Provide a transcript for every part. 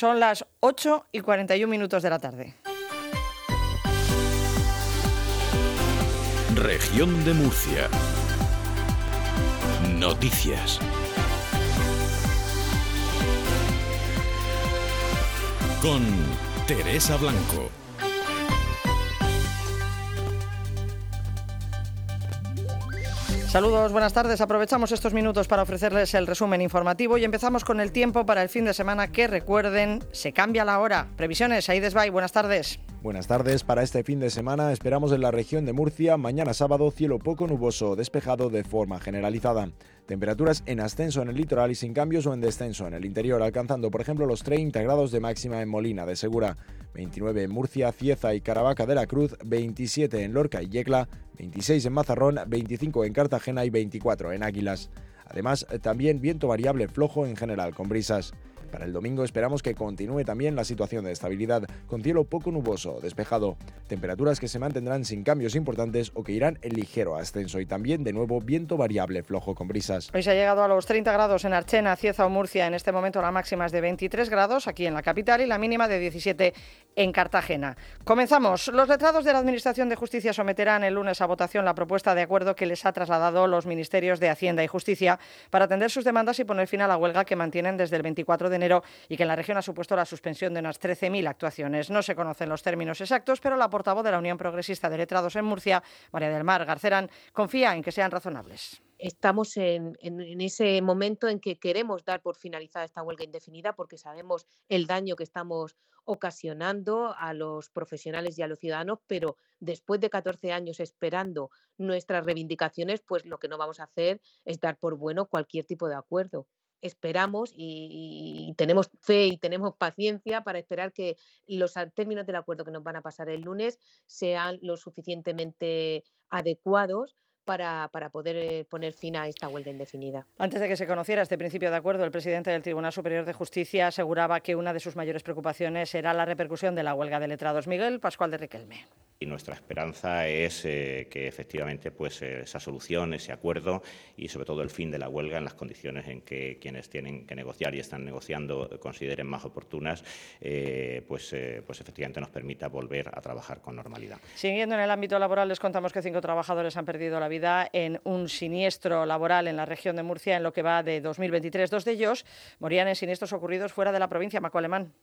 Son las 8 y 41 minutos de la tarde. Región de Murcia. Noticias. Con Teresa Blanco. Saludos, buenas tardes. Aprovechamos estos minutos para ofrecerles el resumen informativo y empezamos con el tiempo para el fin de semana que recuerden, se cambia la hora. Previsiones, ahí Bay, buenas tardes. Buenas tardes. Para este fin de semana esperamos en la región de Murcia mañana sábado cielo poco nuboso, despejado de forma generalizada. Temperaturas en ascenso en el litoral y sin cambios o en descenso en el interior, alcanzando por ejemplo los 30 grados de máxima en Molina de Segura, 29 en Murcia, Cieza y Caravaca de la Cruz, 27 en Lorca y Yecla, 26 en Mazarrón, 25 en Cartagena y 24 en Águilas. Además, también viento variable flojo en general, con brisas. Para el domingo esperamos que continúe también la situación de estabilidad, con cielo poco nuboso, despejado, temperaturas que se mantendrán sin cambios importantes o que irán en ligero ascenso y también de nuevo viento variable flojo con brisas. Hoy se ha llegado a los 30 grados en Archena, Cieza o Murcia. En este momento la máxima es de 23 grados aquí en la capital y la mínima de 17 en Cartagena. Comenzamos. Los letrados de la Administración de Justicia someterán el lunes a votación la propuesta de acuerdo que les ha trasladado los ministerios de Hacienda y Justicia para atender sus demandas y poner fin a la huelga que mantienen desde el 24 de y que en la región ha supuesto la suspensión de unas 13.000 actuaciones. No se conocen los términos exactos, pero la portavoz de la Unión Progresista de Letrados en Murcia, María del Mar Garcerán, confía en que sean razonables estamos en, ese momento en que queremos dar por finalizada esta huelga indefinida porque sabemos el daño que estamos ocasionando a los profesionales y a los ciudadanos, pero después de 14 años esperando nuestras reivindicaciones, pues lo que no vamos a hacer es dar por bueno cualquier tipo de acuerdo esperamos y, tenemos fe y tenemos paciencia para esperar que los términos del acuerdo que nos van a pasar el lunes sean lo suficientemente adecuados para, para, poder eh, poner fin a esta huelga indefinida. Antes de que se conociera este principio de acuerdo, el presidente del Tribunal Superior de Justicia aseguraba que una de sus mayores preocupaciones era la repercusión de la huelga de letrados. Miguel Pascual de Riquelme y nuestra esperanza es eh, que efectivamente pues, eh, esa solución, ese acuerdo y sobre todo el fin de la huelga en las condiciones en que quienes tienen que negociar y están negociando consideren más oportunas, eh, pues, pues efectivamente nos permita volver a trabajar con normalidad. Siguiendo en el ámbito laboral, les contamos que cinco trabajadores han perdido la vida en un siniestro laboral en la región de Murcia en lo que va de 2023. Dos de ellos morían en siniestros ocurridos fuera de la provincia Maco Alemán.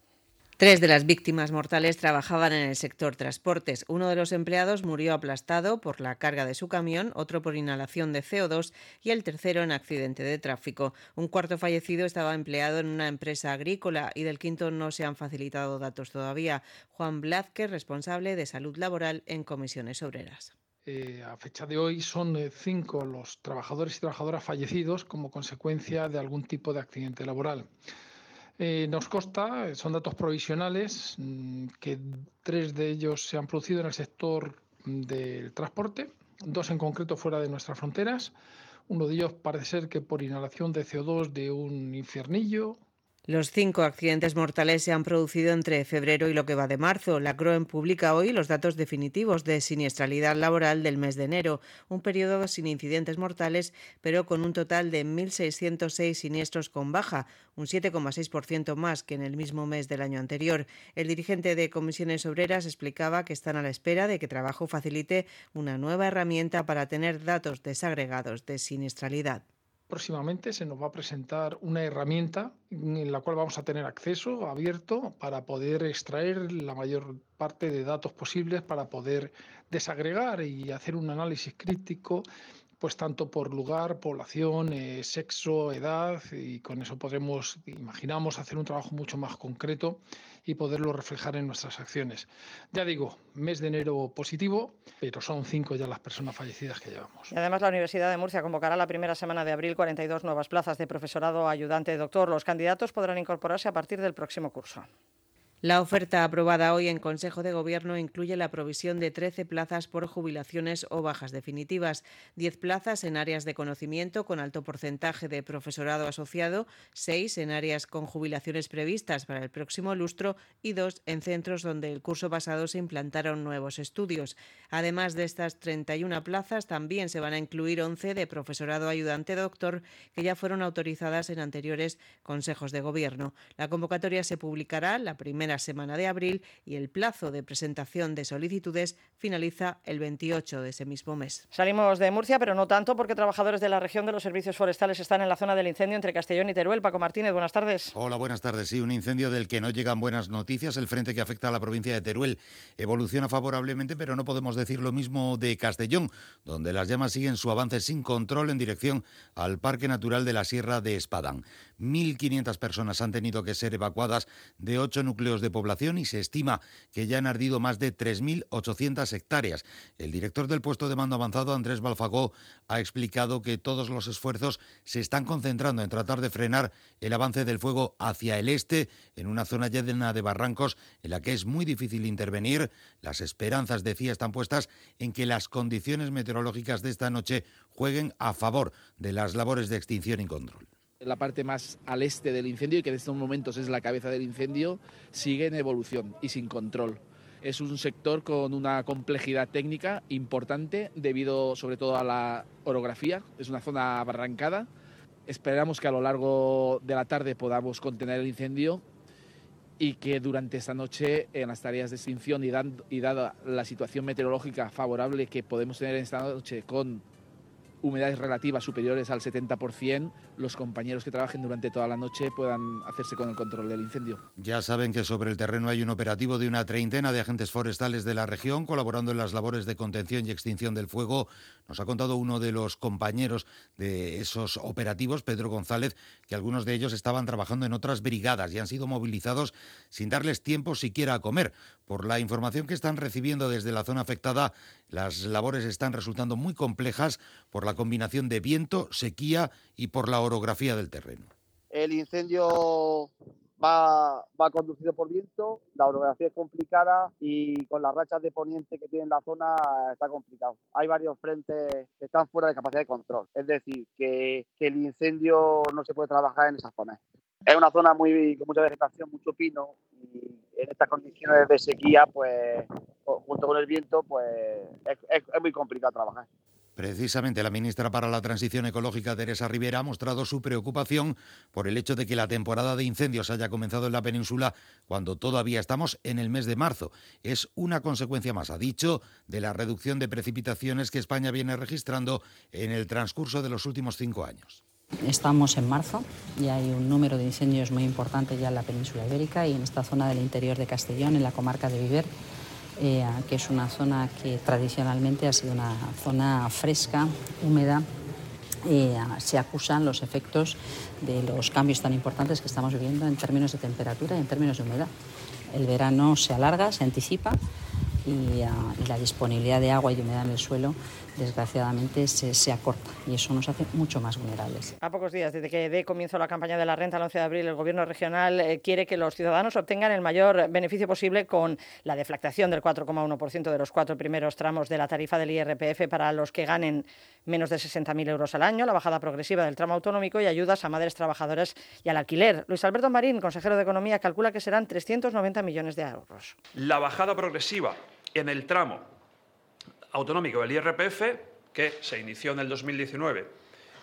Tres de las víctimas mortales trabajaban en el sector transportes. Uno de los empleados murió aplastado por la carga de su camión, otro por inhalación de CO2 y el tercero en accidente de tráfico. Un cuarto fallecido estaba empleado en una empresa agrícola y del quinto no se han facilitado datos todavía. Juan Blázquez, responsable de salud laboral en comisiones obreras. Eh, a fecha de hoy son eh, cinco los trabajadores y trabajadoras fallecidos como consecuencia de algún tipo de accidente laboral. Eh, nos consta, son datos provisionales, mm, que tres de ellos se han producido en el sector del transporte, dos en concreto fuera de nuestras fronteras. Uno de ellos parece ser que por inhalación de CO2 de un infiernillo, los cinco accidentes mortales se han producido entre febrero y lo que va de marzo. La CROEM publica hoy los datos definitivos de siniestralidad laboral del mes de enero, un periodo sin incidentes mortales, pero con un total de 1.606 siniestros con baja, un 7,6% más que en el mismo mes del año anterior. El dirigente de Comisiones Obreras explicaba que están a la espera de que Trabajo facilite una nueva herramienta para tener datos desagregados de siniestralidad. Próximamente se nos va a presentar una herramienta en la cual vamos a tener acceso abierto para poder extraer la mayor parte de datos posibles para poder desagregar y hacer un análisis crítico pues tanto por lugar, población, eh, sexo, edad, y con eso podremos, imaginamos, hacer un trabajo mucho más concreto y poderlo reflejar en nuestras acciones. Ya digo, mes de enero positivo, pero son cinco ya las personas fallecidas que llevamos. Y además la Universidad de Murcia convocará la primera semana de abril 42 nuevas plazas de profesorado ayudante doctor. Los candidatos podrán incorporarse a partir del próximo curso. La oferta aprobada hoy en Consejo de Gobierno incluye la provisión de 13 plazas por jubilaciones o bajas definitivas, 10 plazas en áreas de conocimiento con alto porcentaje de profesorado asociado, 6 en áreas con jubilaciones previstas para el próximo lustro y 2 en centros donde el curso pasado se implantaron nuevos estudios. Además de estas 31 plazas, también se van a incluir 11 de profesorado ayudante doctor que ya fueron autorizadas en anteriores consejos de Gobierno. La convocatoria se publicará la primera semana de abril y el plazo de presentación de solicitudes finaliza el 28 de ese mismo mes. Salimos de Murcia, pero no tanto porque trabajadores de la región de los servicios forestales están en la zona del incendio entre Castellón y Teruel. Paco Martínez, buenas tardes. Hola, buenas tardes. Sí, un incendio del que no llegan buenas noticias. El frente que afecta a la provincia de Teruel evoluciona favorablemente, pero no podemos decir lo mismo de Castellón, donde las llamas siguen su avance sin control en dirección al Parque Natural de la Sierra de Espadán. 1.500 personas han tenido que ser evacuadas de ocho núcleos de población y se estima que ya han ardido más de 3.800 hectáreas. El director del puesto de mando avanzado, Andrés Balfagó, ha explicado que todos los esfuerzos se están concentrando en tratar de frenar el avance del fuego hacia el este, en una zona llena de barrancos en la que es muy difícil intervenir. Las esperanzas, decía, están puestas en que las condiciones meteorológicas de esta noche jueguen a favor de las labores de extinción y control la parte más al este del incendio y que en estos momentos es la cabeza del incendio, sigue en evolución y sin control. Es un sector con una complejidad técnica importante debido sobre todo a la orografía, es una zona barrancada. Esperamos que a lo largo de la tarde podamos contener el incendio y que durante esta noche en las tareas de extinción y, y dada la situación meteorológica favorable que podemos tener esta noche con humedades relativas superiores al 70%, los compañeros que trabajen durante toda la noche puedan hacerse con el control del incendio. Ya saben que sobre el terreno hay un operativo de una treintena de agentes forestales de la región colaborando en las labores de contención y extinción del fuego. Nos ha contado uno de los compañeros de esos operativos, Pedro González, que algunos de ellos estaban trabajando en otras brigadas y han sido movilizados sin darles tiempo siquiera a comer. Por la información que están recibiendo desde la zona afectada, las labores están resultando muy complejas por la combinación de viento, sequía y por la orografía del terreno. El incendio va, va conducido por viento, la orografía es complicada y con las rachas de poniente que tiene la zona está complicado. Hay varios frentes que están fuera de capacidad de control, es decir, que, el incendio no se puede trabajar en esas zonas. Es una zona muy, con mucha vegetación, mucho pino y en estas condiciones de sequía, pues junto con el viento, pues es, muy complicado trabajar. Precisamente la ministra para la Transición Ecológica, Teresa Rivera, ha mostrado su preocupación por el hecho de que la temporada de incendios haya comenzado en la península cuando todavía estamos en el mes de marzo. Es una consecuencia más, ha dicho, de la reducción de precipitaciones que España viene registrando en el transcurso de los últimos cinco años. Estamos en marzo y hay un número de incendios muy importante ya en la península ibérica y en esta zona del interior de Castellón, en la comarca de Viver, eh, que es una zona que tradicionalmente ha sido una zona fresca, húmeda. Eh, se acusan los efectos de los cambios tan importantes que estamos viviendo en términos de temperatura y en términos de humedad. El verano se alarga, se anticipa y, ah, y la disponibilidad de agua y de humedad en el suelo desgraciadamente se, se, acorta y eso nos hace mucho más vulnerables. A pocos días desde que dé comienzo la campaña de la renta el 11 de abril, el Gobierno regional eh, quiere que los ciudadanos obtengan el mayor beneficio posible con la deflactación del 4,1% de los cuatro primeros tramos de la tarifa del IRPF para los que ganen menos de 60.000 euros al año, la bajada progresiva del tramo autonómico y ayudas a madres trabajadoras y al alquiler. Luis Alberto Marín, consejero de Economía, calcula que serán 390 millones de euros. La bajada progresiva en el tramo autonómico del IRPF, que se inició en el 2019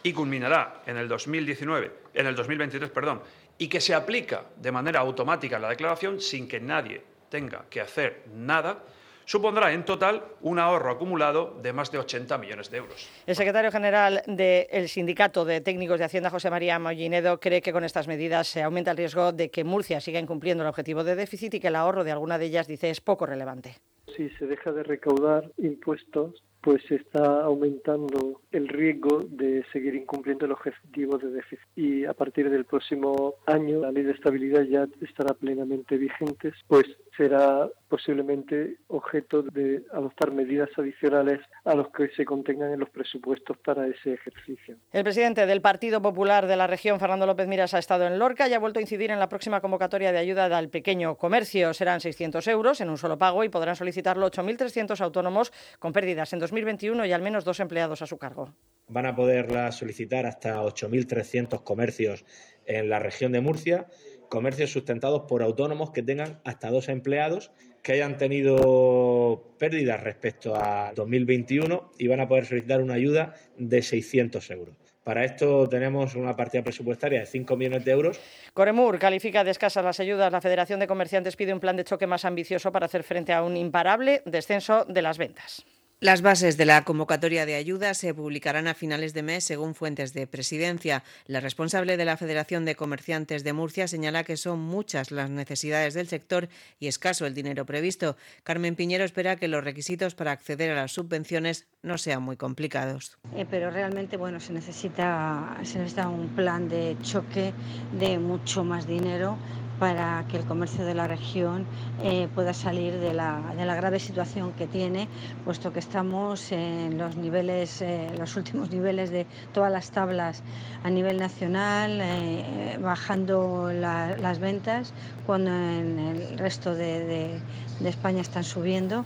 y culminará en el 2019, en el 2023, perdón, y que se aplica de manera automática la declaración sin que nadie tenga que hacer nada, supondrá en total un ahorro acumulado de más de 80 millones de euros. El secretario general del Sindicato de Técnicos de Hacienda, José María Mollinedo, cree que con estas medidas se aumenta el riesgo de que Murcia siga incumpliendo el objetivo de déficit y que el ahorro de alguna de ellas, dice, es poco relevante si se deja de recaudar impuestos pues está aumentando el riesgo de seguir incumpliendo el objetivo de déficit. Y a partir del próximo año la ley de estabilidad ya estará plenamente vigente, pues será posiblemente objeto de adoptar medidas adicionales a los que se contengan en los presupuestos para ese ejercicio. El presidente del Partido Popular de la región, Fernando López Miras, ha estado en Lorca y ha vuelto a incidir en la próxima convocatoria de ayuda al pequeño comercio. Serán 600 euros en un solo pago y podrán solicitarlo 8.300 autónomos con pérdidas en 2021 y al menos dos empleados a su cargo. Van a poderla solicitar hasta 8.300 comercios en la región de Murcia comercios sustentados por autónomos que tengan hasta dos empleados que hayan tenido pérdidas respecto a 2021 y van a poder solicitar una ayuda de 600 euros. Para esto tenemos una partida presupuestaria de 5 millones de euros. Coremur califica de escasas las ayudas. La Federación de Comerciantes pide un plan de choque más ambicioso para hacer frente a un imparable descenso de las ventas. Las bases de la convocatoria de ayuda se publicarán a finales de mes según fuentes de presidencia. La responsable de la Federación de Comerciantes de Murcia señala que son muchas las necesidades del sector y escaso el dinero previsto. Carmen Piñero espera que los requisitos para acceder a las subvenciones no sean muy complicados. Eh, pero realmente bueno, se se necesita un plan de choque de mucho más dinero para que el comercio de la región eh, pueda salir de la, de la, grave situación que tiene, puesto que estamos en los niveles, eh, los últimos niveles de todas las tablas a nivel nacional, eh, bajando la, las ventas, cuando en el resto de, de, de España están subiendo.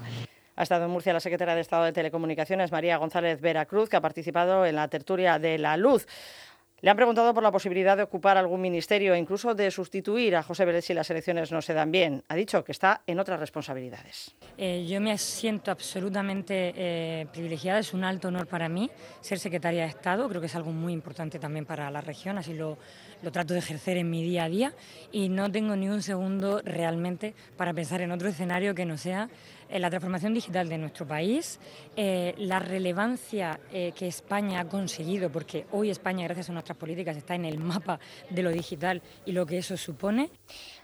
Ha estado en Murcia la secretaria de Estado de Telecomunicaciones, María González Veracruz, que ha participado en la tertulia de la luz. Le han preguntado por la posibilidad de ocupar algún ministerio e incluso de sustituir a José Vélez si las elecciones no se dan bien. Ha dicho que está en otras responsabilidades. Eh, yo me siento absolutamente eh, privilegiada, es un alto honor para mí ser secretaria de Estado, creo que es algo muy importante también para la región, así lo, lo trato de ejercer en mi día a día y no tengo ni un segundo realmente para pensar en otro escenario que no sea eh, la transformación digital de nuestro país, eh, la relevancia eh, que España ha conseguido, porque hoy España, gracias a políticas, está en el mapa de lo digital y lo que eso supone.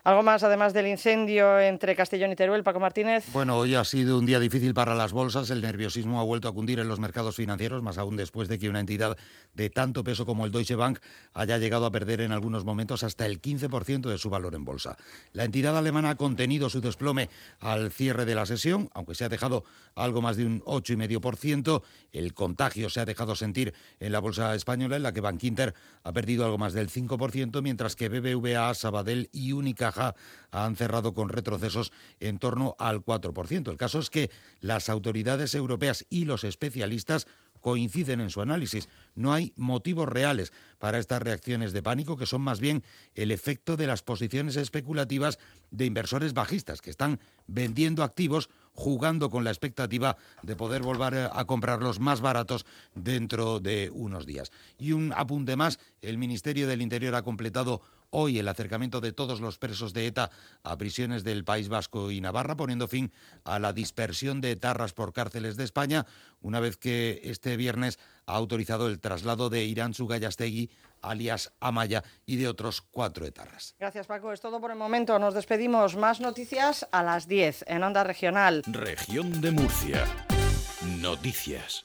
Algo más, además del incendio entre Castellón y Teruel, Paco Martínez. Bueno, hoy ha sido un día difícil para las bolsas. El nerviosismo ha vuelto a cundir en los mercados financieros, más aún después de que una entidad de tanto peso como el Deutsche Bank haya llegado a perder en algunos momentos hasta el 15% de su valor en bolsa. La entidad alemana ha contenido su desplome al cierre de la sesión, aunque se ha dejado algo más de un 8,5%. El contagio se ha dejado sentir en la bolsa española, en la que Bank Inter ha perdido algo más del 5%, mientras que BBVA, Sabadell y Única han cerrado con retrocesos en torno al 4%. El caso es que las autoridades europeas y los especialistas coinciden en su análisis. No hay motivos reales para estas reacciones de pánico, que son más bien el efecto de las posiciones especulativas de inversores bajistas, que están vendiendo activos jugando con la expectativa de poder volver a comprarlos más baratos dentro de unos días. Y un apunte más, el Ministerio del Interior ha completado hoy el acercamiento de todos los presos de ETA a prisiones del País Vasco y Navarra, poniendo fin a la dispersión de etarras por cárceles de España, una vez que este viernes ha autorizado el traslado de Irán Sugayastegui, alias Amaya, y de otros cuatro etarras. Gracias, Paco. Es todo por el momento. Nos despedimos. Más noticias a las 10 en Onda Regional. Región de Murcia. Noticias.